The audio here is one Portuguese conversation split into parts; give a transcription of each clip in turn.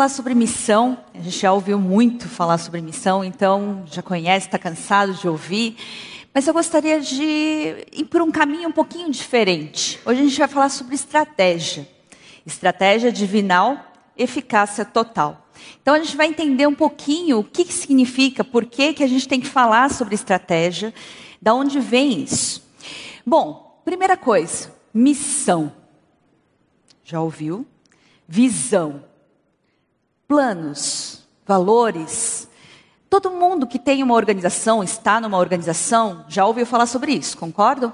falar sobre missão. A gente já ouviu muito falar sobre missão, então já conhece, está cansado de ouvir. Mas eu gostaria de ir por um caminho um pouquinho diferente. Hoje a gente vai falar sobre estratégia. Estratégia divinal, eficácia total. Então a gente vai entender um pouquinho o que, que significa, por que, que a gente tem que falar sobre estratégia, da onde vem isso. Bom, primeira coisa, missão. Já ouviu? Visão. Planos, valores. Todo mundo que tem uma organização, está numa organização, já ouviu falar sobre isso, concordam?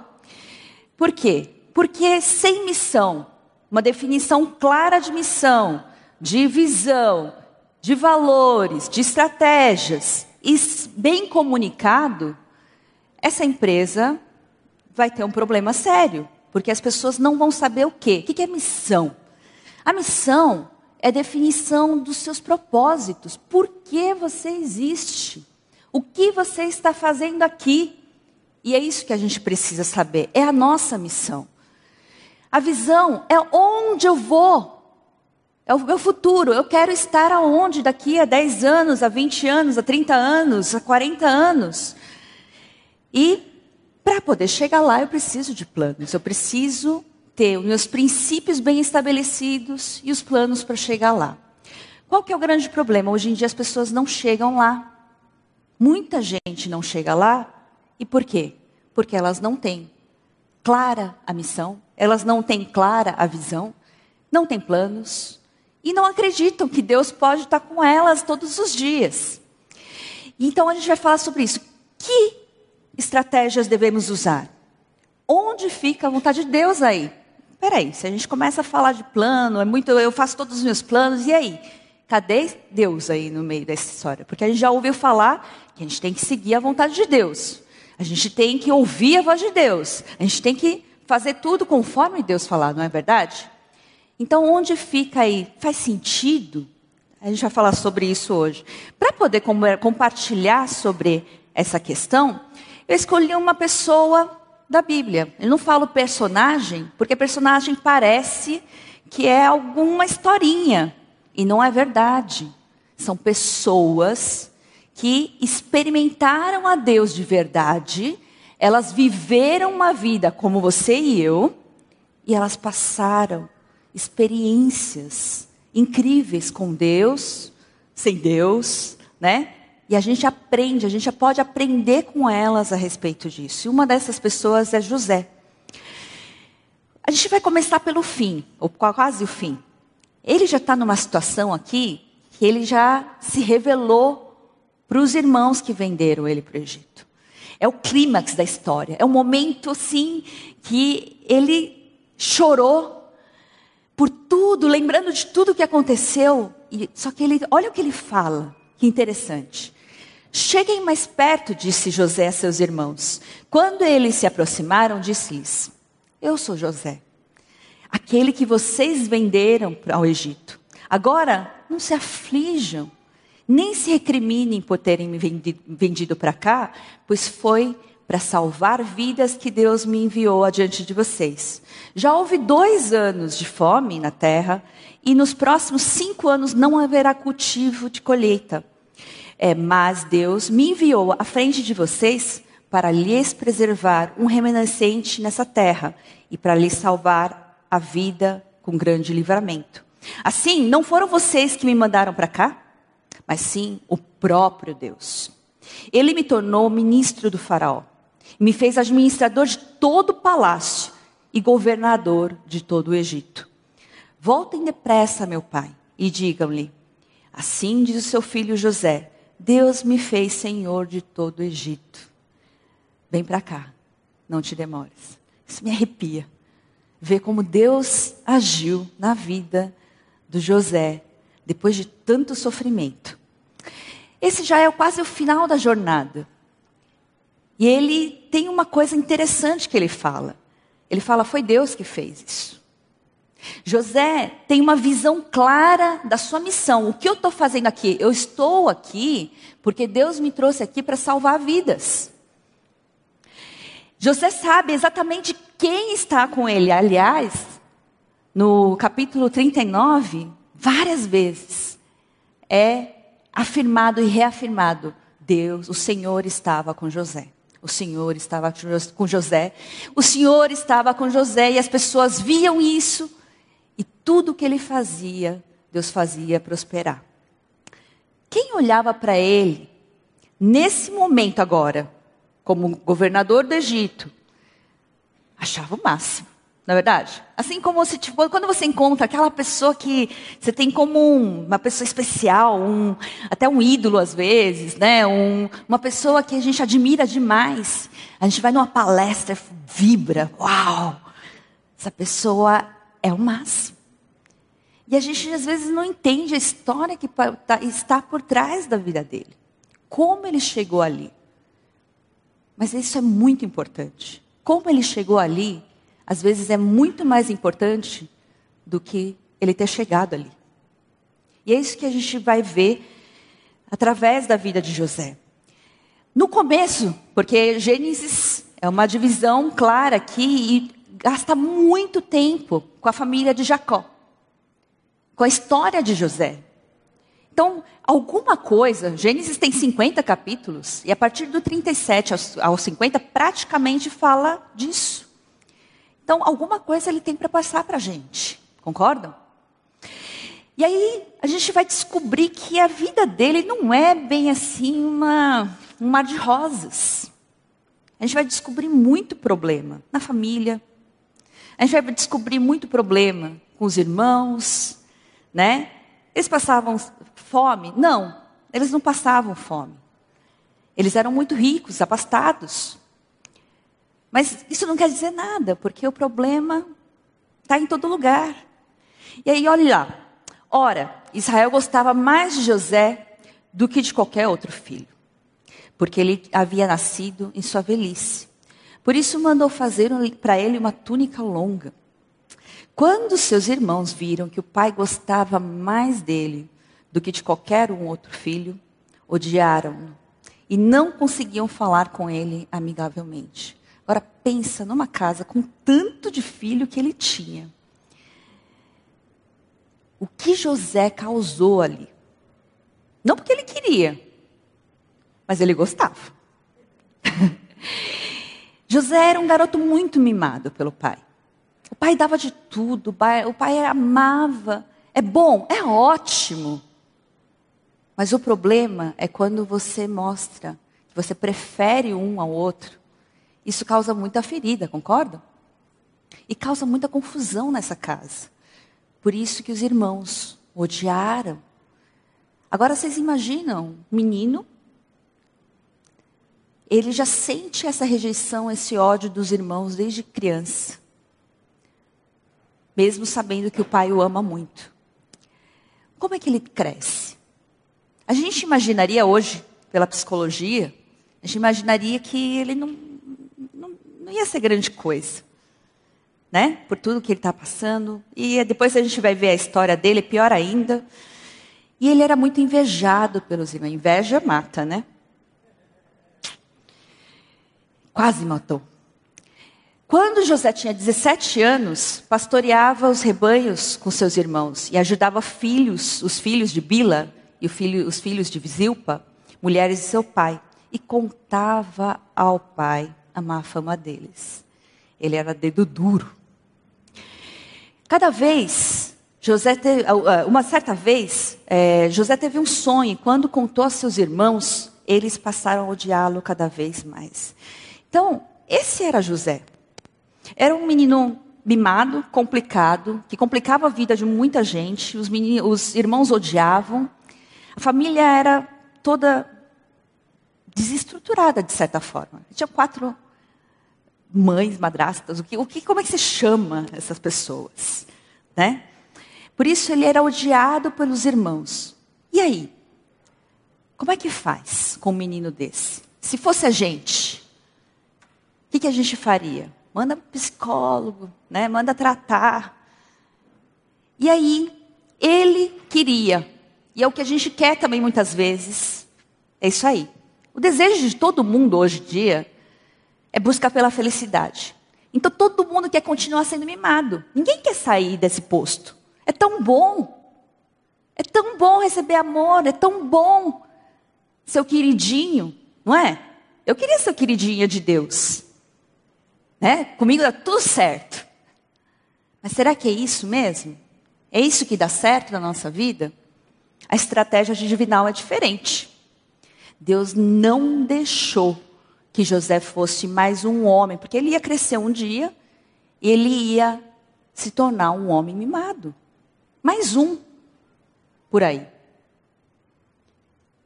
Por quê? Porque sem missão, uma definição clara de missão, de visão, de valores, de estratégias, e bem comunicado, essa empresa vai ter um problema sério, porque as pessoas não vão saber o quê? O que é missão? A missão é definição dos seus propósitos. Por que você existe? O que você está fazendo aqui? E é isso que a gente precisa saber. É a nossa missão. A visão é onde eu vou. É o meu futuro. Eu quero estar aonde daqui a 10 anos, a 20 anos, a 30 anos, a 40 anos. E para poder chegar lá, eu preciso de planos. Eu preciso ter os meus princípios bem estabelecidos e os planos para chegar lá. Qual que é o grande problema? Hoje em dia as pessoas não chegam lá. Muita gente não chega lá. E por quê? Porque elas não têm clara a missão, elas não têm clara a visão, não têm planos e não acreditam que Deus pode estar com elas todos os dias. Então a gente vai falar sobre isso. Que estratégias devemos usar? Onde fica a vontade de Deus aí? Peraí, se a gente começa a falar de plano, é muito, eu faço todos os meus planos, e aí? Cadê Deus aí no meio dessa história? Porque a gente já ouviu falar que a gente tem que seguir a vontade de Deus. A gente tem que ouvir a voz de Deus. A gente tem que fazer tudo conforme Deus falar, não é verdade? Então, onde fica aí? Faz sentido? A gente vai falar sobre isso hoje. Para poder compartilhar sobre essa questão, eu escolhi uma pessoa da Bíblia. Eu não falo personagem, porque personagem parece que é alguma historinha. E não é verdade. São pessoas que experimentaram a Deus de verdade, elas viveram uma vida como você e eu, e elas passaram experiências incríveis com Deus, sem Deus, né? E a gente aprende, a gente pode aprender com elas a respeito disso. E uma dessas pessoas é José. A gente vai começar pelo fim, ou quase o fim. Ele já está numa situação aqui que ele já se revelou para os irmãos que venderam ele para o Egito. É o clímax da história. É um momento, assim, que ele chorou por tudo, lembrando de tudo que aconteceu. E, só que ele, olha o que ele fala, que interessante. Cheguem mais perto, disse José a seus irmãos. Quando eles se aproximaram, disse-lhes: Eu sou José, aquele que vocês venderam ao Egito. Agora, não se aflijam, nem se recriminem por terem me vendido, vendido para cá, pois foi para salvar vidas que Deus me enviou adiante de vocês. Já houve dois anos de fome na terra, e nos próximos cinco anos não haverá cultivo de colheita. É, mas Deus me enviou à frente de vocês para lhes preservar um remanescente nessa terra e para lhes salvar a vida com grande livramento. Assim, não foram vocês que me mandaram para cá, mas sim o próprio Deus. Ele me tornou ministro do Faraó, me fez administrador de todo o palácio e governador de todo o Egito. Voltem depressa, meu pai, e digam-lhe: Assim diz o seu filho José Deus me fez senhor de todo o Egito. Vem para cá, não te demores. Isso me arrepia. Ver como Deus agiu na vida do José depois de tanto sofrimento. Esse já é quase o final da jornada. E ele tem uma coisa interessante que ele fala. Ele fala: Foi Deus que fez isso. José tem uma visão clara da sua missão. O que eu estou fazendo aqui? Eu estou aqui porque Deus me trouxe aqui para salvar vidas. José sabe exatamente quem está com ele. Aliás, no capítulo 39, várias vezes é afirmado e reafirmado: Deus, o Senhor estava com José. O Senhor estava com José. O Senhor estava com José e as pessoas viam isso e tudo que ele fazia, Deus fazia prosperar. Quem olhava para ele nesse momento agora, como governador do Egito, achava o máximo. Na é verdade? Assim como você, tipo, quando você encontra aquela pessoa que você tem como um, uma pessoa especial, um, até um ídolo às vezes, né? Um, uma pessoa que a gente admira demais. A gente vai numa palestra, vibra, uau! Essa pessoa é o máximo. E a gente às vezes não entende a história que tá, está por trás da vida dele. Como ele chegou ali. Mas isso é muito importante. Como ele chegou ali às vezes é muito mais importante do que ele ter chegado ali. E é isso que a gente vai ver através da vida de José. No começo, porque Gênesis é uma divisão clara aqui e gasta muito tempo com a família de Jacó, com a história de José. Então, alguma coisa, Gênesis tem 50 capítulos, e a partir do 37 aos 50 praticamente fala disso. Então, alguma coisa ele tem para passar para a gente. Concordam? E aí a gente vai descobrir que a vida dele não é bem assim uma, um mar de rosas. A gente vai descobrir muito problema na família. A gente vai descobrir muito problema com os irmãos, né? Eles passavam fome? Não, eles não passavam fome. Eles eram muito ricos, abastados. Mas isso não quer dizer nada, porque o problema está em todo lugar. E aí, olha lá. Ora, Israel gostava mais de José do que de qualquer outro filho, porque ele havia nascido em sua velhice. Por isso mandou fazer para ele uma túnica longa. Quando seus irmãos viram que o pai gostava mais dele do que de qualquer um outro filho, odiaram-no e não conseguiam falar com ele amigavelmente. Agora pensa numa casa com tanto de filho que ele tinha. O que José causou ali? Não porque ele queria, mas ele gostava. José era um garoto muito mimado pelo pai. O pai dava de tudo, o pai, o pai amava. É bom, é ótimo. Mas o problema é quando você mostra que você prefere um ao outro isso causa muita ferida, concordam? E causa muita confusão nessa casa. Por isso que os irmãos odiaram. Agora vocês imaginam, menino, ele já sente essa rejeição, esse ódio dos irmãos desde criança. Mesmo sabendo que o pai o ama muito. Como é que ele cresce? A gente imaginaria hoje, pela psicologia, a gente imaginaria que ele não, não ia ser grande coisa. Né? Por tudo que ele está passando. E depois a gente vai ver a história dele, pior ainda. E ele era muito invejado pelos irmãos. Inveja mata, né? Quase matou. Quando José tinha 17 anos, pastoreava os rebanhos com seus irmãos e ajudava filhos, os filhos de Bila e filho, os filhos de Zilpa, mulheres de seu pai, e contava ao pai a má fama deles. Ele era dedo duro. Cada vez, José teve, uma certa vez, é, José teve um sonho, e quando contou a seus irmãos, eles passaram a odiá-lo cada vez mais. Então, esse era José. Era um menino mimado, complicado, que complicava a vida de muita gente, os, meninos, os irmãos odiavam, a família era toda desestruturada de certa forma. Tinha quatro mães, madrastas, o que, o que, como é que se chama essas pessoas, né? Por isso ele era odiado pelos irmãos. E aí? Como é que faz com um menino desse? Se fosse a gente, que, que a gente faria? Manda psicólogo, né? Manda tratar. E aí ele queria, e é o que a gente quer também muitas vezes. É isso aí. O desejo de todo mundo hoje em dia é buscar pela felicidade. Então todo mundo quer continuar sendo mimado. Ninguém quer sair desse posto. É tão bom. É tão bom receber amor, é tão bom seu queridinho, não é? Eu queria ser o queridinho de Deus. Né? Comigo dá tudo certo. Mas será que é isso mesmo? É isso que dá certo na nossa vida? A estratégia divinal é diferente. Deus não deixou que José fosse mais um homem, porque ele ia crescer um dia, ele ia se tornar um homem mimado. Mais um por aí.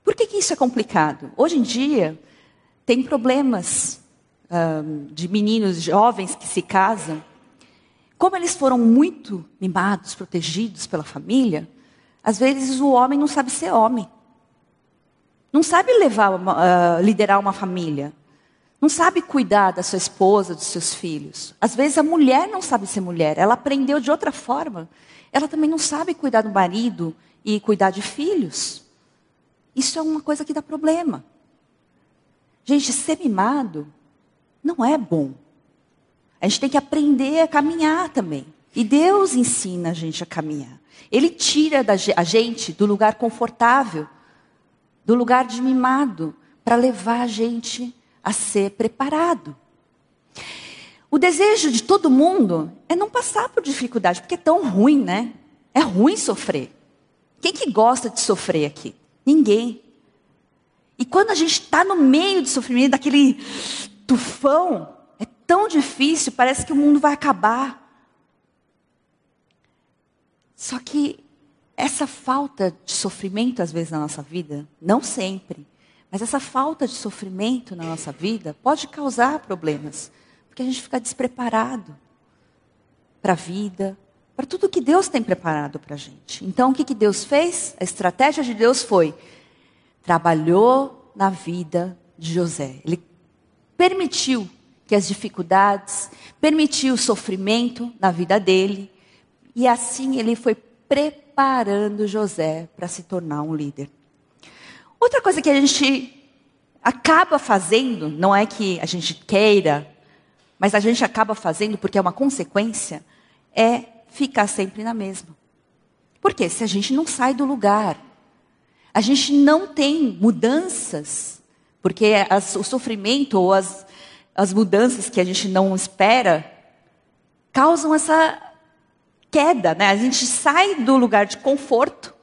Por que, que isso é complicado? Hoje em dia, tem problemas um, de meninos jovens que se casam. Como eles foram muito mimados, protegidos pela família, às vezes o homem não sabe ser homem. Não sabe levar, uh, liderar uma família. Não sabe cuidar da sua esposa, dos seus filhos. Às vezes a mulher não sabe ser mulher. Ela aprendeu de outra forma. Ela também não sabe cuidar do marido e cuidar de filhos. Isso é uma coisa que dá problema. Gente, ser mimado não é bom. A gente tem que aprender a caminhar também. E Deus ensina a gente a caminhar. Ele tira a gente do lugar confortável, do lugar de mimado, para levar a gente a ser preparado. O desejo de todo mundo é não passar por dificuldade, porque é tão ruim, né? É ruim sofrer. Quem que gosta de sofrer aqui? Ninguém. E quando a gente está no meio do sofrimento, daquele tufão, é tão difícil, parece que o mundo vai acabar. Só que essa falta de sofrimento, às vezes, na nossa vida, não sempre, mas essa falta de sofrimento na nossa vida pode causar problemas, porque a gente fica despreparado para a vida, para tudo que Deus tem preparado para a gente. Então, o que, que Deus fez? A estratégia de Deus foi: trabalhou na vida de José. Ele permitiu que as dificuldades, permitiu o sofrimento na vida dele, e assim ele foi preparando José para se tornar um líder. Outra coisa que a gente acaba fazendo, não é que a gente queira, mas a gente acaba fazendo porque é uma consequência, é ficar sempre na mesma. Porque se a gente não sai do lugar, a gente não tem mudanças, porque as, o sofrimento ou as, as mudanças que a gente não espera causam essa queda, né? A gente sai do lugar de conforto,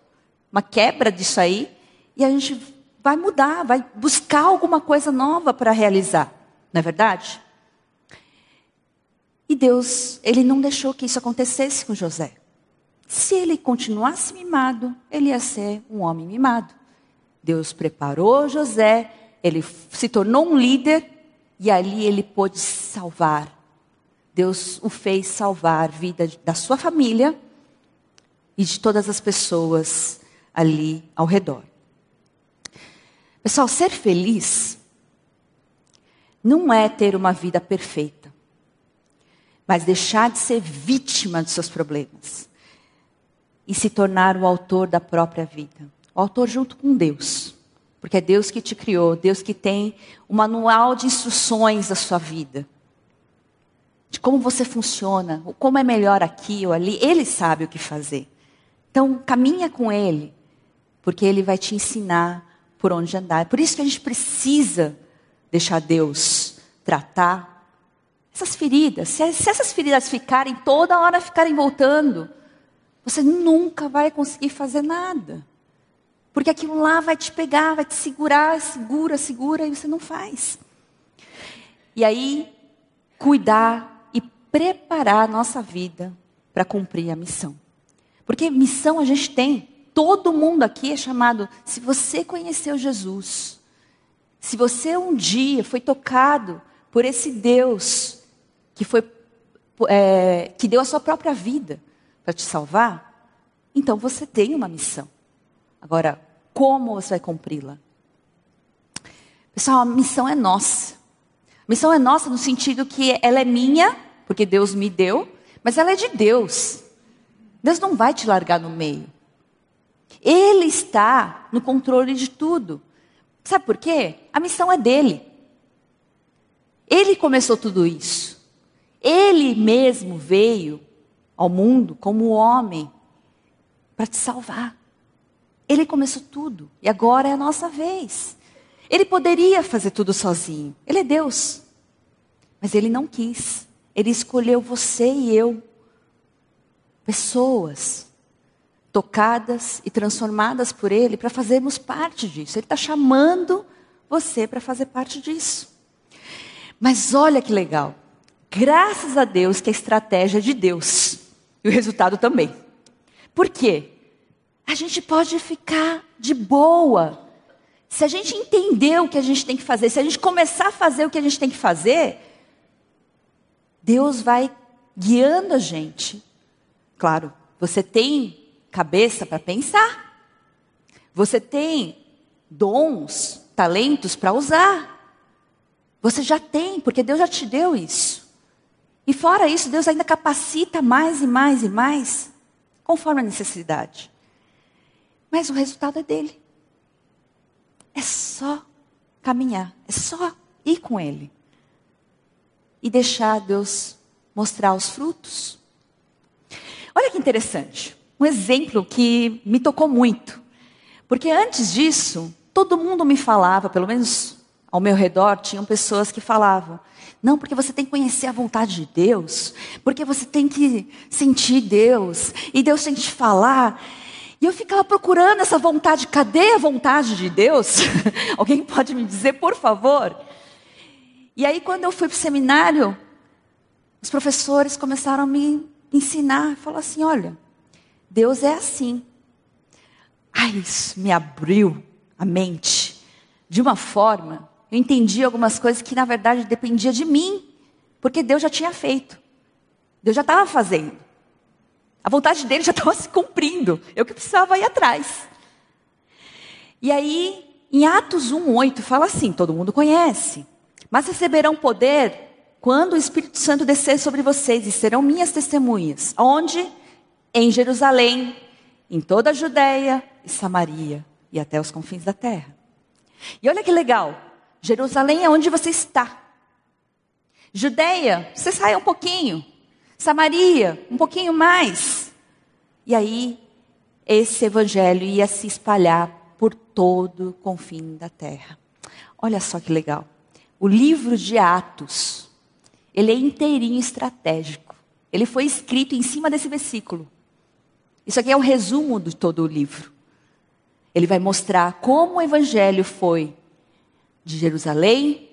uma quebra disso aí, e a gente vai mudar, vai buscar alguma coisa nova para realizar, não é verdade? E Deus, ele não deixou que isso acontecesse com José. Se ele continuasse mimado, ele ia ser um homem mimado. Deus preparou José, ele se tornou um líder e ali ele pôde salvar. Deus o fez salvar a vida da sua família e de todas as pessoas ali ao redor. Pessoal, ser feliz não é ter uma vida perfeita, mas deixar de ser vítima dos seus problemas e se tornar o autor da própria vida. O autor junto com Deus. Porque é Deus que te criou, Deus que tem um manual de instruções da sua vida. De como você funciona, como é melhor aqui ou ali, Ele sabe o que fazer. Então, caminha com Ele, porque Ele vai te ensinar por onde andar. Por isso que a gente precisa deixar Deus tratar essas feridas. Se, se essas feridas ficarem toda hora ficarem voltando, você nunca vai conseguir fazer nada. Porque aquilo lá vai te pegar, vai te segurar, segura, segura, e você não faz. E aí, cuidar e preparar a nossa vida para cumprir a missão. Porque missão a gente tem. Todo mundo aqui é chamado. Se você conheceu Jesus, se você um dia foi tocado por esse Deus que foi é, que deu a sua própria vida para te salvar, então você tem uma missão. Agora, como você vai cumpri-la? Pessoal, a missão é nossa. A missão é nossa no sentido que ela é minha, porque Deus me deu, mas ela é de Deus. Deus não vai te largar no meio. Ele está no controle de tudo. Sabe por quê? A missão é dele. Ele começou tudo isso. Ele mesmo veio ao mundo como homem para te salvar. Ele começou tudo e agora é a nossa vez. Ele poderia fazer tudo sozinho. Ele é Deus. Mas ele não quis. Ele escolheu você e eu. Pessoas tocadas e transformadas por ele para fazermos parte disso. Ele está chamando você para fazer parte disso. Mas olha que legal. Graças a Deus que a estratégia é de Deus. E o resultado também. Por quê? A gente pode ficar de boa. Se a gente entender o que a gente tem que fazer, se a gente começar a fazer o que a gente tem que fazer, Deus vai guiando a gente. Claro, você tem cabeça para pensar. Você tem dons, talentos para usar. Você já tem, porque Deus já te deu isso. E fora isso, Deus ainda capacita mais e mais e mais, conforme a necessidade. Mas o resultado é dele. É só caminhar, é só ir com ele. E deixar Deus mostrar os frutos. Olha que interessante. Um exemplo que me tocou muito. Porque antes disso, todo mundo me falava, pelo menos ao meu redor, tinham pessoas que falavam: não, porque você tem que conhecer a vontade de Deus, porque você tem que sentir Deus, e Deus tem que te falar. E eu ficava procurando essa vontade, cadê a vontade de Deus? Alguém pode me dizer, por favor? E aí, quando eu fui para o seminário, os professores começaram a me ensinar, falar assim: olha, Deus é assim. Ai, isso me abriu a mente de uma forma. Eu entendi algumas coisas que na verdade dependia de mim, porque Deus já tinha feito. Deus já estava fazendo. A vontade dele já estava se cumprindo. Eu que precisava ir atrás. E aí, em Atos 1:8 fala assim, todo mundo conhece. Mas receberão poder quando o Espírito Santo descer sobre vocês e serão minhas testemunhas. Onde? Em Jerusalém, em toda a Judéia e Samaria e até os confins da terra. E olha que legal. Jerusalém é onde você está. Judéia, você sai um pouquinho. Samaria, um pouquinho mais. E aí, esse evangelho ia se espalhar por todo o confim da terra. Olha só que legal. O livro de Atos, ele é inteirinho estratégico. Ele foi escrito em cima desse versículo. Isso aqui é um resumo de todo o livro. Ele vai mostrar como o evangelho foi de Jerusalém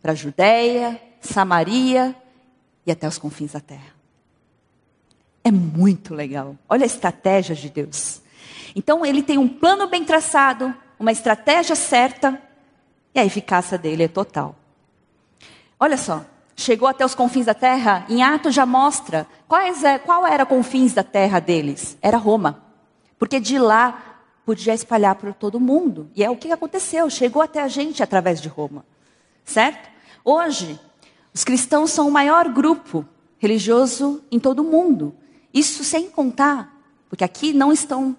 para a Judéia, Samaria e até os confins da terra. É muito legal. Olha a estratégia de Deus. Então ele tem um plano bem traçado, uma estratégia certa, e a eficácia dele é total. Olha só, chegou até os confins da terra, em Atos já mostra quais é, qual era confins da terra deles. Era Roma. Porque de lá podia espalhar por todo mundo. E é o que aconteceu, chegou até a gente através de Roma. Certo? Hoje, os cristãos são o maior grupo religioso em todo o mundo. Isso sem contar, porque aqui não estão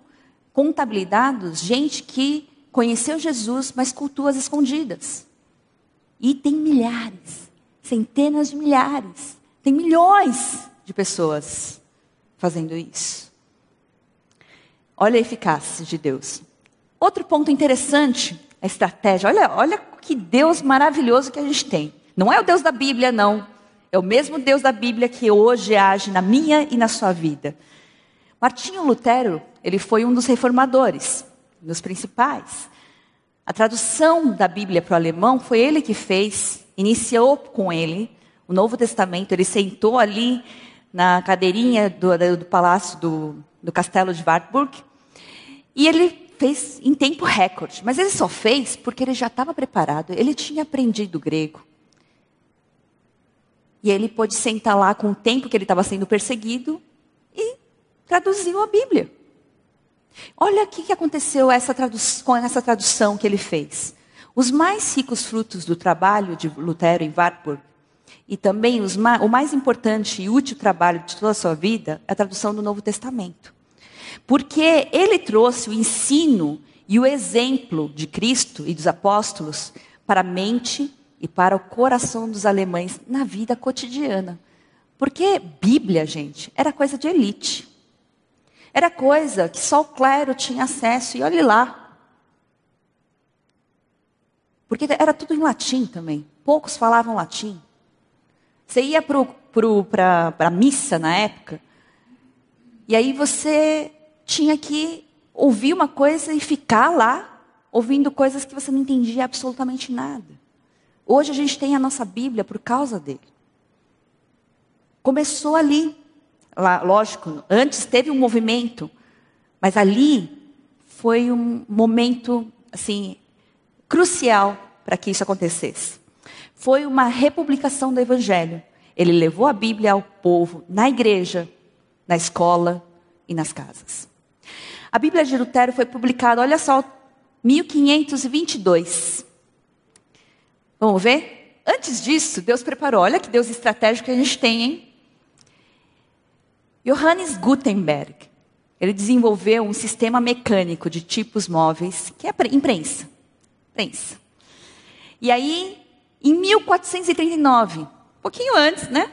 contabilizados gente que conheceu Jesus, mas cultua as escondidas. E tem milhares, centenas de milhares, tem milhões de pessoas fazendo isso. Olha a eficácia de Deus. Outro ponto interessante, a estratégia. Olha, olha que Deus maravilhoso que a gente tem. Não é o Deus da Bíblia, não. É o mesmo Deus da Bíblia que hoje age na minha e na sua vida. Martinho Lutero, ele foi um dos reformadores, um dos principais. A tradução da Bíblia para o alemão foi ele que fez, iniciou com ele o Novo Testamento. Ele sentou ali na cadeirinha do, do palácio do, do castelo de Wartburg e ele fez em tempo recorde. Mas ele só fez porque ele já estava preparado, ele tinha aprendido grego. E ele pôde sentar lá com o tempo que ele estava sendo perseguido e traduziu a Bíblia. Olha o que aconteceu essa com essa tradução que ele fez. Os mais ricos frutos do trabalho de Lutero em Wartburg, e também ma o mais importante e útil trabalho de toda a sua vida, é a tradução do Novo Testamento. Porque ele trouxe o ensino e o exemplo de Cristo e dos apóstolos para a mente e para o coração dos alemães na vida cotidiana. Porque Bíblia, gente, era coisa de elite. Era coisa que só o clero tinha acesso, e olhe lá. Porque era tudo em latim também. Poucos falavam latim. Você ia para a missa na época, e aí você tinha que ouvir uma coisa e ficar lá, ouvindo coisas que você não entendia absolutamente nada. Hoje a gente tem a nossa Bíblia por causa dele. Começou ali. Lá, lógico, antes teve um movimento, mas ali foi um momento assim crucial para que isso acontecesse. Foi uma republicação do evangelho. Ele levou a Bíblia ao povo, na igreja, na escola e nas casas. A Bíblia de Lutero foi publicada, olha só, 1522. Vamos ver? Antes disso, Deus preparou. Olha que Deus estratégico que a gente tem, hein? Johannes Gutenberg. Ele desenvolveu um sistema mecânico de tipos móveis, que é imprensa. Prensa. E aí, em 1439, um pouquinho antes, né?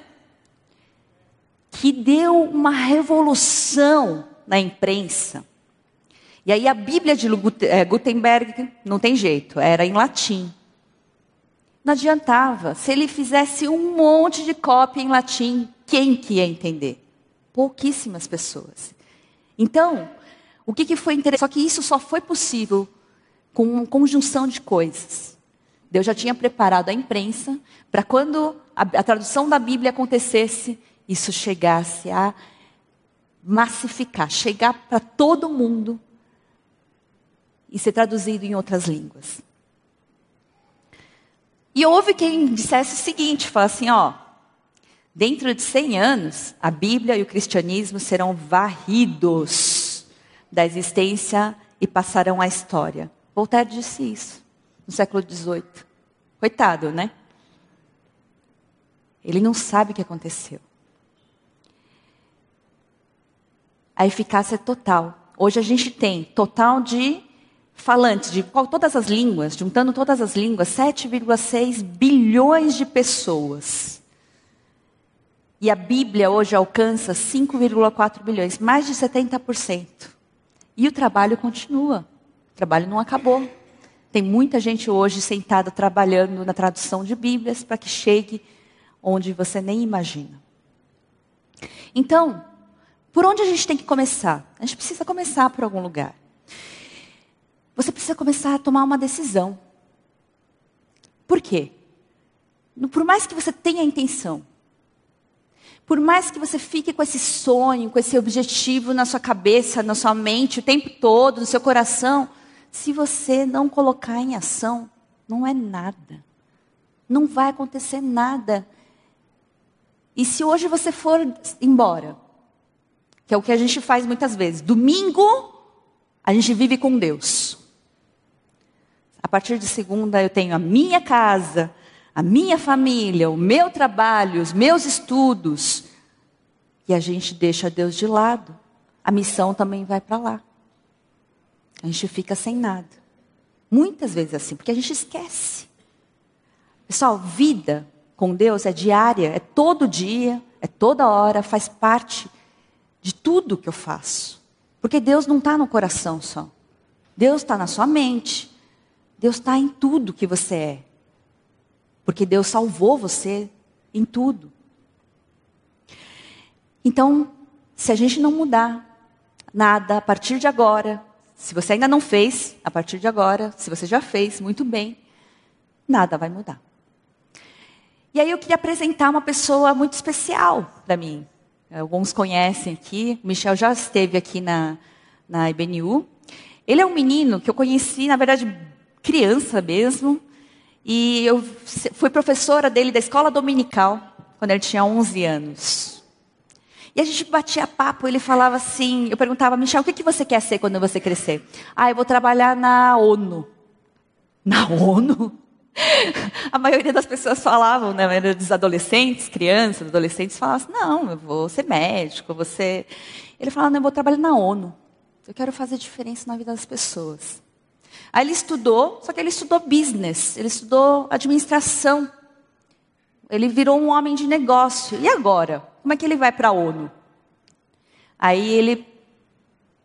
Que deu uma revolução na imprensa. E aí a Bíblia de eh, Gutenberg não tem jeito, era em latim. Não adiantava. Se ele fizesse um monte de cópia em latim, quem que ia entender? Pouquíssimas pessoas. Então, o que, que foi interessante? Só que isso só foi possível com uma conjunção de coisas. Deus já tinha preparado a imprensa para quando a, a tradução da Bíblia acontecesse, isso chegasse a massificar, chegar para todo mundo e ser traduzido em outras línguas. E houve quem dissesse o seguinte, falasse assim, ó, dentro de 100 anos, a Bíblia e o cristianismo serão varridos da existência e passarão à história. Voltaire disse isso no século XVIII. Coitado, né? Ele não sabe o que aconteceu. A eficácia é total. Hoje a gente tem total de falantes de todas as línguas, juntando todas as línguas, 7,6 bilhões de pessoas. E a Bíblia hoje alcança 5,4 bilhões, mais de 70%. E o trabalho continua. O trabalho não acabou. Tem muita gente hoje sentada trabalhando na tradução de Bíblias para que chegue onde você nem imagina. Então, por onde a gente tem que começar? A gente precisa começar por algum lugar. Você precisa começar a tomar uma decisão. Por quê? Por mais que você tenha a intenção, por mais que você fique com esse sonho, com esse objetivo na sua cabeça, na sua mente, o tempo todo, no seu coração, se você não colocar em ação, não é nada. Não vai acontecer nada. E se hoje você for embora, que é o que a gente faz muitas vezes, domingo a gente vive com Deus. A partir de segunda eu tenho a minha casa, a minha família, o meu trabalho, os meus estudos. E a gente deixa Deus de lado. A missão também vai para lá. A gente fica sem nada. Muitas vezes assim, porque a gente esquece. Pessoal, vida com Deus é diária, é todo dia, é toda hora, faz parte de tudo que eu faço. Porque Deus não está no coração só. Deus está na sua mente, Deus está em tudo que você é. Porque Deus salvou você em tudo. Então, se a gente não mudar nada a partir de agora, se você ainda não fez, a partir de agora, se você já fez, muito bem, nada vai mudar. E aí eu queria apresentar uma pessoa muito especial para mim. Alguns conhecem aqui, o Michel já esteve aqui na, na IBNU. Ele é um menino que eu conheci, na verdade, criança mesmo. E eu fui professora dele da escola dominical, quando ele tinha 11 anos. E a gente batia papo, ele falava assim, eu perguntava, Michel, o que, que você quer ser quando você crescer? Ah, eu vou trabalhar na ONU. Na ONU? A maioria das pessoas falavam, né, dos adolescentes, crianças, adolescentes, falavam assim, não, eu vou ser médico, você. Ele falava, não, eu vou trabalhar na ONU. Eu quero fazer diferença na vida das pessoas. Aí ele estudou, só que ele estudou business, ele estudou administração. Ele virou um homem de negócio. E agora? como é que ele vai para a ONU? Aí ele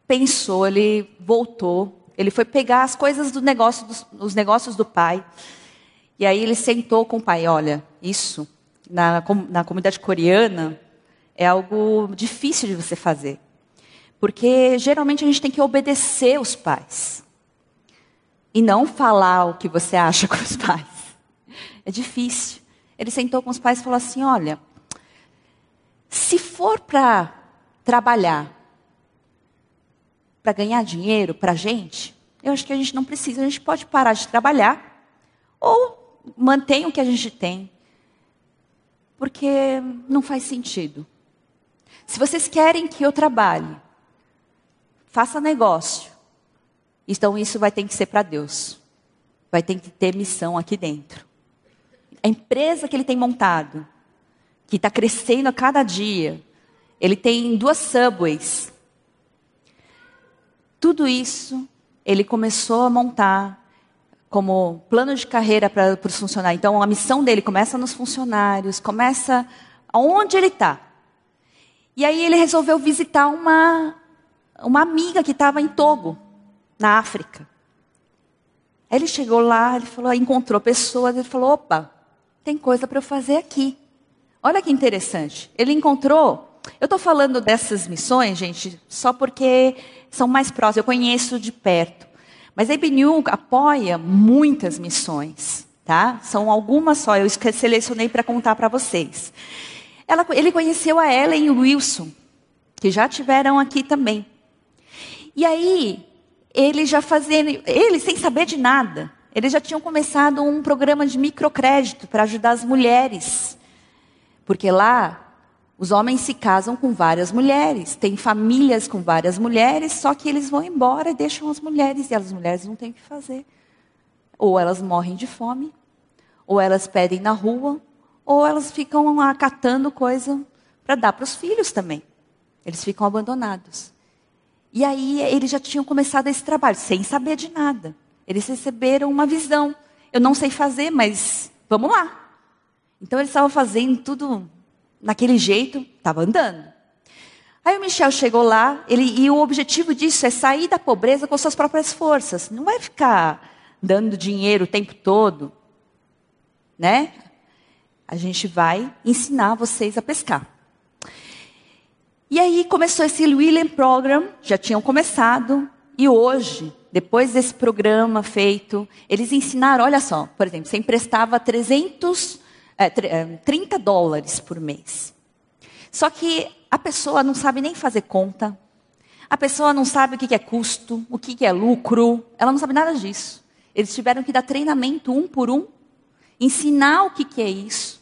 pensou, ele voltou, ele foi pegar as coisas do negócio, dos, os negócios do pai. E aí ele sentou com o pai, olha, isso na, na comunidade coreana é algo difícil de você fazer. Porque geralmente a gente tem que obedecer os pais. E não falar o que você acha com os pais. É difícil. Ele sentou com os pais e falou assim: olha, se for para trabalhar, para ganhar dinheiro para a gente, eu acho que a gente não precisa, a gente pode parar de trabalhar ou mantém o que a gente tem, porque não faz sentido. Se vocês querem que eu trabalhe, faça negócio, então isso vai ter que ser para Deus, vai ter que ter missão aqui dentro. A empresa que ele tem montado, que está crescendo a cada dia. Ele tem duas subways. Tudo isso ele começou a montar como plano de carreira para os funcionários. Então, a missão dele começa nos funcionários, começa aonde ele está. E aí ele resolveu visitar uma, uma amiga que estava em Togo, na África. Ele chegou lá, ele falou, encontrou pessoas, ele falou, opa, tem coisa para eu fazer aqui. Olha que interessante. Ele encontrou. Eu estou falando dessas missões, gente, só porque são mais próximas. Eu conheço de perto. Mas a IBNU apoia muitas missões, tá? São algumas só. Eu selecionei para contar para vocês. Ela, ele conheceu a Ellen Wilson, que já tiveram aqui também. E aí, ele já fazendo, ele sem saber de nada, eles já tinham começado um programa de microcrédito para ajudar as mulheres porque lá os homens se casam com várias mulheres, tem famílias com várias mulheres, só que eles vão embora e deixam as mulheres, e as mulheres não têm o que fazer. Ou elas morrem de fome, ou elas pedem na rua, ou elas ficam acatando coisa para dar para os filhos também. Eles ficam abandonados. E aí eles já tinham começado esse trabalho, sem saber de nada. Eles receberam uma visão. Eu não sei fazer, mas vamos lá. Então eles estavam fazendo tudo naquele jeito, estava andando. Aí o Michel chegou lá, ele, e o objetivo disso é sair da pobreza com suas próprias forças. Não vai ficar dando dinheiro o tempo todo, né? A gente vai ensinar vocês a pescar. E aí começou esse William Program, já tinham começado, e hoje, depois desse programa feito, eles ensinaram, olha só, por exemplo, você emprestava 300 é, 30 é, dólares por mês. Só que a pessoa não sabe nem fazer conta, a pessoa não sabe o que é custo, o que é lucro, ela não sabe nada disso. Eles tiveram que dar treinamento um por um, ensinar o que é isso.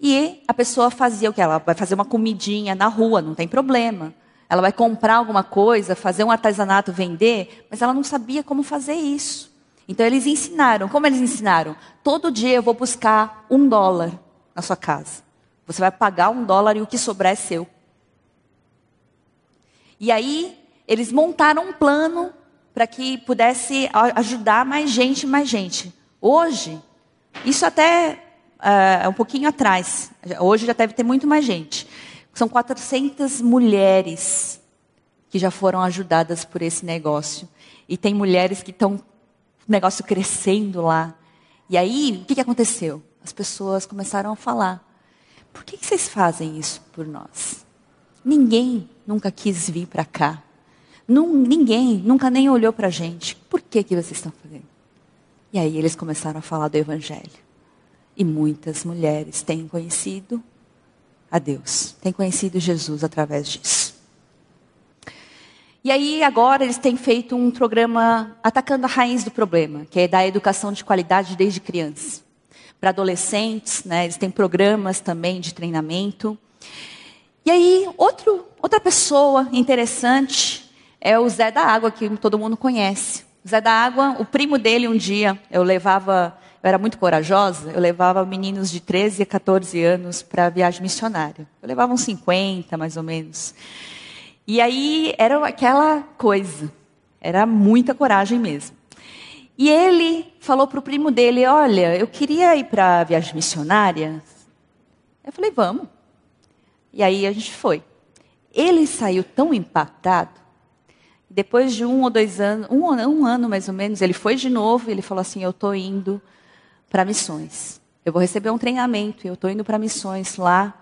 E a pessoa fazia o que? Ela vai fazer uma comidinha na rua, não tem problema. Ela vai comprar alguma coisa, fazer um artesanato, vender, mas ela não sabia como fazer isso. Então eles ensinaram. Como eles ensinaram? Todo dia eu vou buscar um dólar na sua casa. Você vai pagar um dólar e o que sobrar é seu. E aí eles montaram um plano para que pudesse ajudar mais gente, mais gente. Hoje, isso até uh, um pouquinho atrás. Hoje já deve ter muito mais gente. São 400 mulheres que já foram ajudadas por esse negócio. E tem mulheres que estão negócio crescendo lá. E aí, o que, que aconteceu? As pessoas começaram a falar: por que, que vocês fazem isso por nós? Ninguém nunca quis vir para cá. Num, ninguém nunca nem olhou para a gente. Por que, que vocês estão fazendo? E aí eles começaram a falar do Evangelho. E muitas mulheres têm conhecido a Deus, têm conhecido Jesus através disso. E aí agora eles têm feito um programa atacando a raiz do problema, que é da educação de qualidade desde criança. Para adolescentes, né, eles têm programas também de treinamento. E aí, outro, outra pessoa interessante é o Zé da Água, que todo mundo conhece. O Zé da Água, o primo dele um dia, eu levava, eu era muito corajosa, eu levava meninos de 13 a 14 anos para viagem missionária. Eu levava uns 50, mais ou menos. E aí era aquela coisa, era muita coragem mesmo. E ele falou para o primo dele: Olha, eu queria ir para viagem missionária. Eu falei: Vamos. E aí a gente foi. Ele saiu tão impactado. Depois de um ou dois anos, um, um ano mais ou menos, ele foi de novo e ele falou assim: Eu estou indo para missões. Eu vou receber um treinamento e eu estou indo para missões lá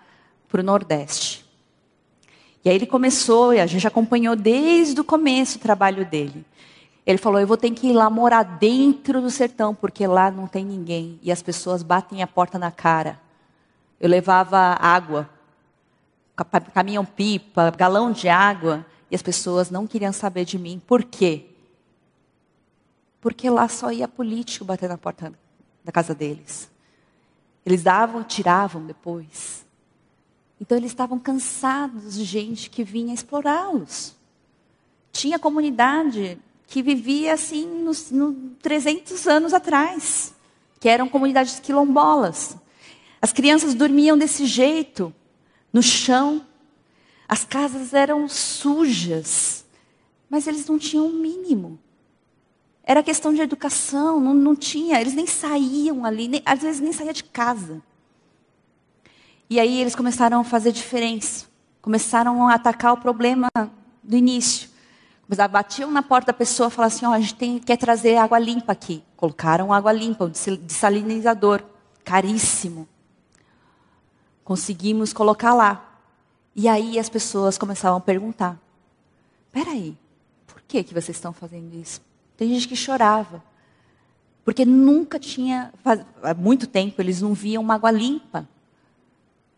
para o Nordeste. E aí ele começou, e a gente acompanhou desde o começo o trabalho dele. Ele falou: Eu vou ter que ir lá morar dentro do sertão, porque lá não tem ninguém. E as pessoas batem a porta na cara. Eu levava água, caminhão-pipa, galão de água, e as pessoas não queriam saber de mim. Por quê? Porque lá só ia político bater na porta da casa deles. Eles davam, tiravam depois. Então eles estavam cansados de gente que vinha explorá-los. Tinha comunidade que vivia assim nos, no 300 anos atrás, que eram comunidades quilombolas. As crianças dormiam desse jeito, no chão. As casas eram sujas, mas eles não tinham o mínimo. Era questão de educação, não, não tinha, eles nem saíam ali, nem, às vezes nem saía de casa. E aí eles começaram a fazer diferença. Começaram a atacar o problema do início. Batiam na porta da pessoa e falavam assim, oh, a gente tem, quer trazer água limpa aqui. Colocaram água limpa, um desalinizador, caríssimo. Conseguimos colocar lá. E aí as pessoas começavam a perguntar, peraí, por que, que vocês estão fazendo isso? Tem gente que chorava. Porque nunca tinha, há muito tempo, eles não viam uma água limpa.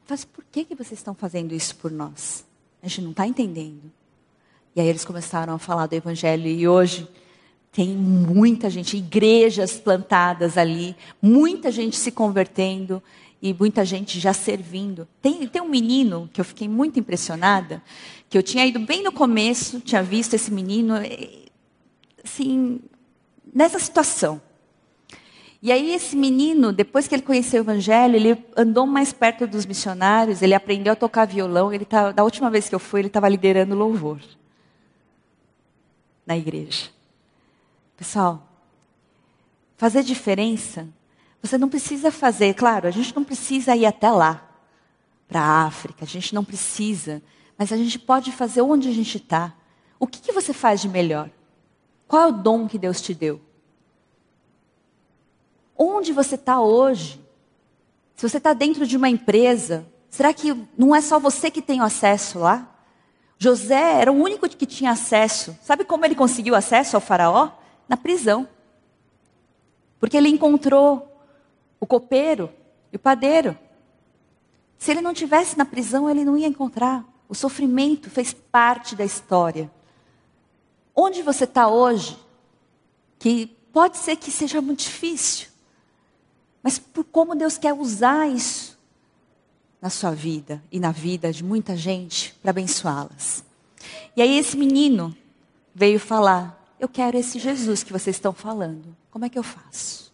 Mas por que, que vocês estão fazendo isso por nós? A gente não está entendendo. E aí eles começaram a falar do Evangelho e hoje tem muita gente, igrejas plantadas ali, muita gente se convertendo e muita gente já servindo. Tem, tem um menino que eu fiquei muito impressionada, que eu tinha ido bem no começo, tinha visto esse menino, assim, nessa situação. E aí esse menino, depois que ele conheceu o evangelho, ele andou mais perto dos missionários, ele aprendeu a tocar violão, ele tá, da última vez que eu fui, ele estava liderando louvor na igreja. Pessoal, fazer diferença, você não precisa fazer, claro, a gente não precisa ir até lá, para a África, a gente não precisa, mas a gente pode fazer onde a gente está. O que, que você faz de melhor? Qual é o dom que Deus te deu? Onde você está hoje? Se você está dentro de uma empresa, será que não é só você que tem acesso lá? José era o único que tinha acesso. Sabe como ele conseguiu acesso ao faraó? Na prisão. Porque ele encontrou o copeiro e o padeiro. Se ele não tivesse na prisão, ele não ia encontrar. O sofrimento fez parte da história. Onde você está hoje, que pode ser que seja muito difícil, mas por como Deus quer usar isso na sua vida e na vida de muita gente para abençoá-las. E aí esse menino veio falar: Eu quero esse Jesus que vocês estão falando. Como é que eu faço?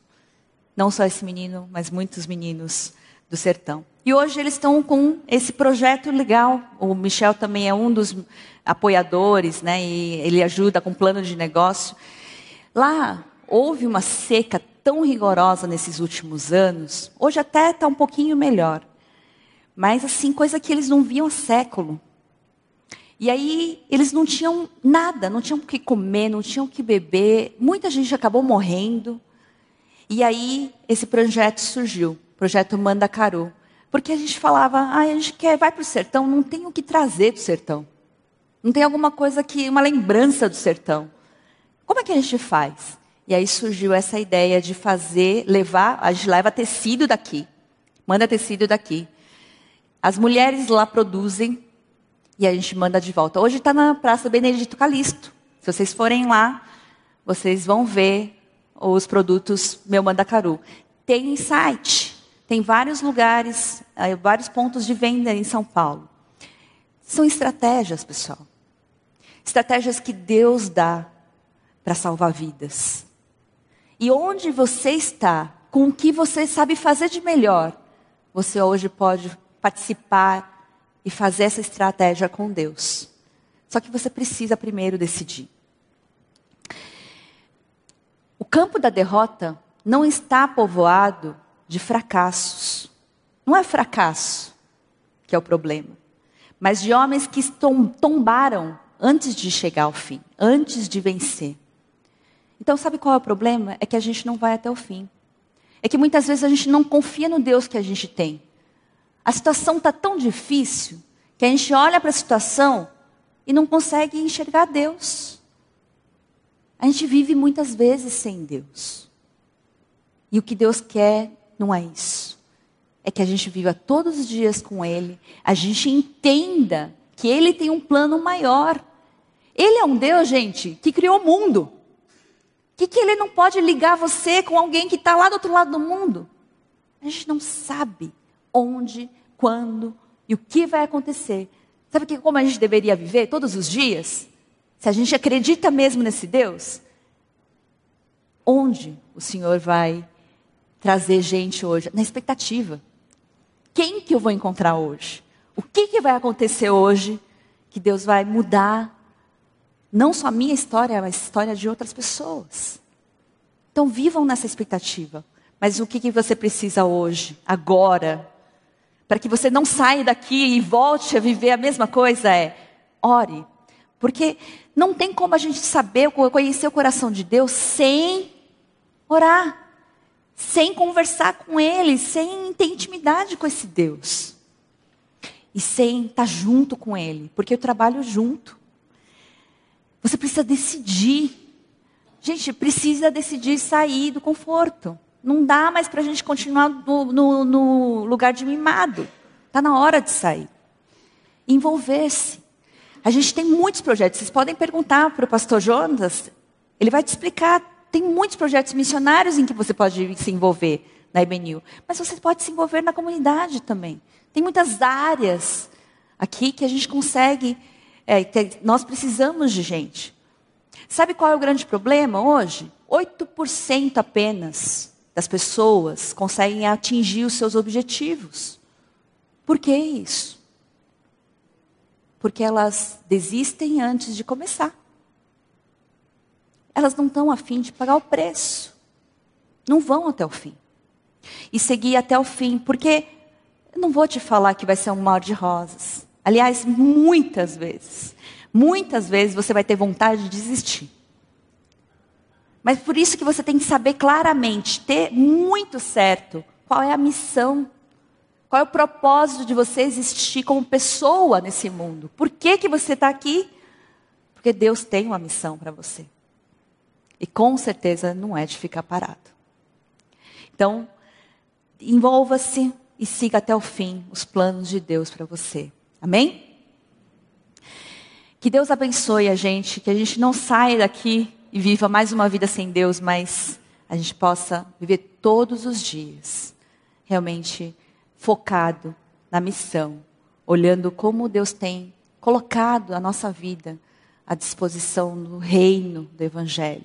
Não só esse menino, mas muitos meninos do sertão. E hoje eles estão com esse projeto legal. O Michel também é um dos apoiadores, né? E ele ajuda com plano de negócio. Lá houve uma seca tão rigorosa nesses últimos anos, hoje até está um pouquinho melhor. Mas assim, coisa que eles não viam há século. E aí eles não tinham nada, não tinham o que comer, não tinham o que beber. Muita gente acabou morrendo. E aí esse projeto surgiu, o projeto Manda Caru. Porque a gente falava, ah, a gente quer, vai para o sertão, não tem o que trazer do sertão. Não tem alguma coisa que, uma lembrança do sertão. Como é que a gente faz? E aí surgiu essa ideia de fazer, levar, a gente leva tecido daqui, manda tecido daqui. As mulheres lá produzem e a gente manda de volta. Hoje está na Praça Benedito Calixto. Se vocês forem lá, vocês vão ver os produtos Meu Mandacaru. Tem site, tem vários lugares, eh, vários pontos de venda em São Paulo. São estratégias, pessoal. Estratégias que Deus dá para salvar vidas. E onde você está, com o que você sabe fazer de melhor, você hoje pode participar e fazer essa estratégia com Deus. Só que você precisa primeiro decidir. O campo da derrota não está povoado de fracassos. Não é fracasso que é o problema. mas de homens que tombaram antes de chegar ao fim, antes de vencer. Então, sabe qual é o problema? É que a gente não vai até o fim. É que muitas vezes a gente não confia no Deus que a gente tem. A situação está tão difícil que a gente olha para a situação e não consegue enxergar Deus. A gente vive muitas vezes sem Deus. E o que Deus quer não é isso. É que a gente viva todos os dias com Ele, a gente entenda que Ele tem um plano maior. Ele é um Deus, gente, que criou o mundo. Que, que Ele não pode ligar você com alguém que está lá do outro lado do mundo? A gente não sabe onde, quando e o que vai acontecer. Sabe que como a gente deveria viver todos os dias? Se a gente acredita mesmo nesse Deus, onde o Senhor vai trazer gente hoje? Na expectativa. Quem que eu vou encontrar hoje? O que, que vai acontecer hoje que Deus vai mudar não só a minha história, mas a história de outras pessoas? Então vivam nessa expectativa. Mas o que, que você precisa hoje, agora, para que você não saia daqui e volte a viver a mesma coisa é ore. Porque não tem como a gente saber, conhecer o coração de Deus sem orar, sem conversar com Ele, sem ter intimidade com esse Deus. E sem estar junto com Ele, porque eu trabalho junto. Você precisa decidir. Gente, precisa decidir sair do conforto. Não dá mais para a gente continuar no, no, no lugar de mimado. Está na hora de sair. Envolver-se. A gente tem muitos projetos. Vocês podem perguntar para o pastor Jonas, ele vai te explicar. Tem muitos projetos missionários em que você pode se envolver na IBNU. Mas você pode se envolver na comunidade também. Tem muitas áreas aqui que a gente consegue. É, nós precisamos de gente. Sabe qual é o grande problema hoje? 8% apenas das pessoas conseguem atingir os seus objetivos. Por que isso? Porque elas desistem antes de começar. Elas não estão afim de pagar o preço. Não vão até o fim. E seguir até o fim, porque eu não vou te falar que vai ser um mar de rosas. Aliás, muitas vezes, muitas vezes você vai ter vontade de desistir. Mas por isso que você tem que saber claramente, ter muito certo qual é a missão, qual é o propósito de você existir como pessoa nesse mundo. Por que, que você está aqui? Porque Deus tem uma missão para você. E com certeza não é de ficar parado. Então, envolva-se e siga até o fim os planos de Deus para você. Amém? Que Deus abençoe a gente, que a gente não saia daqui e viva mais uma vida sem Deus, mas a gente possa viver todos os dias realmente focado na missão, olhando como Deus tem colocado a nossa vida à disposição do reino do Evangelho.